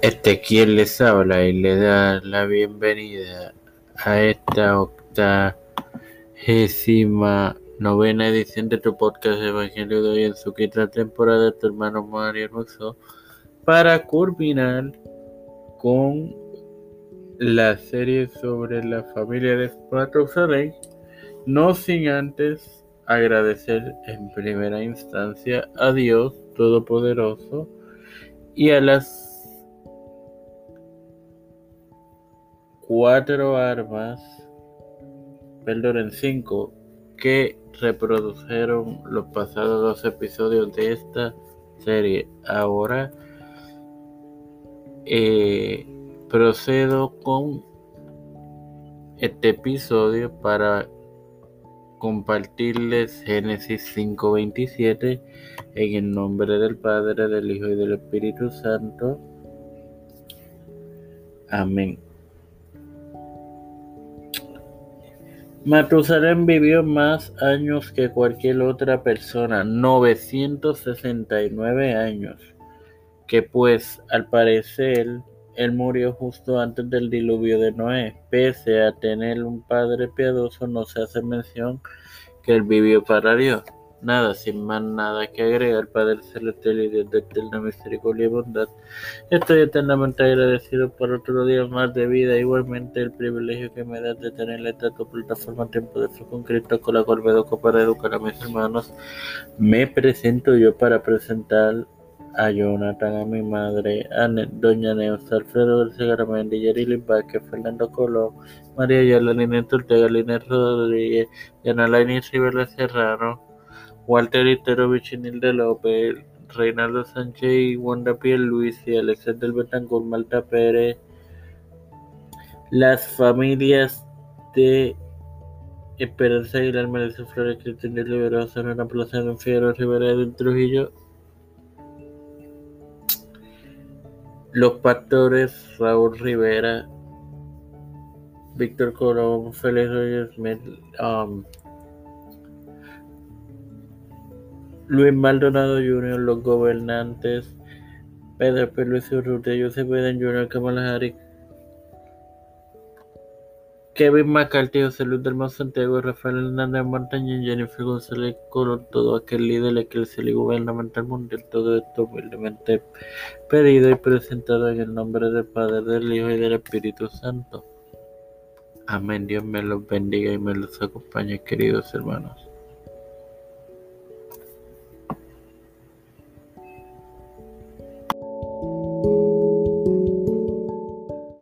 Este quien les habla y le da la bienvenida a esta octagésima novena edición de tu podcast Evangelio de hoy en su quinta temporada, tu hermano Mario Hermoso, para culminar con la serie sobre la familia de Matusalén, no sin antes agradecer en primera instancia a Dios Todopoderoso y a las cuatro armas, perdón, cinco, que reprodujeron los pasados dos episodios de esta serie. Ahora eh, procedo con este episodio para compartirles Génesis 5:27 en el nombre del Padre, del Hijo y del Espíritu Santo. Amén. Matusalén vivió más años que cualquier otra persona, 969 años, que pues al parecer él murió justo antes del diluvio de Noé. Pese a tener un padre piadoso, no se hace mención que él vivió para Dios. Nada, sin más nada que agregar, Padre Celestial y Dios de eterna misericordia y bondad. Estoy eternamente agradecido por otro día más de vida, igualmente el privilegio que me da de tener esta tu plataforma Tiempo de Fe con con la cual me educo para educar a mis hermanos. Me presento yo para presentar a Jonathan, a mi madre, a Doña Neus, Alfredo García Garamendi, Yarili Vázquez, Fernando Colón, María Ayala, Linet Ortega, Linet Rodríguez, Yanalaini Rivera Serrano, Walter Iterovich Nilde López, Reinaldo Sánchez y Wanda Luis y Alexander Betancourt, Malta Pérez, las familias de Esperanza Aguilar, Melissa Flores, Cristian de Libero, Sonora Plaza de Figueroa, Rivera de Trujillo, los pastores Raúl Rivera, Víctor Colón, Félix Smith, um, Luis Maldonado Jr., los gobernantes Pedro P. Luis Urrutia, Joseph Biden Jr., Kamala Harris, Kevin McCarthy, José Luis del Mar Santiago, Rafael Hernández Montaña y Jennifer González Colón, todo aquel líder eclesial y gubernamental mundial, todo esto humildemente pedido y presentado en el nombre del Padre, del Hijo y del Espíritu Santo. Amén. Dios me los bendiga y me los acompañe, queridos hermanos.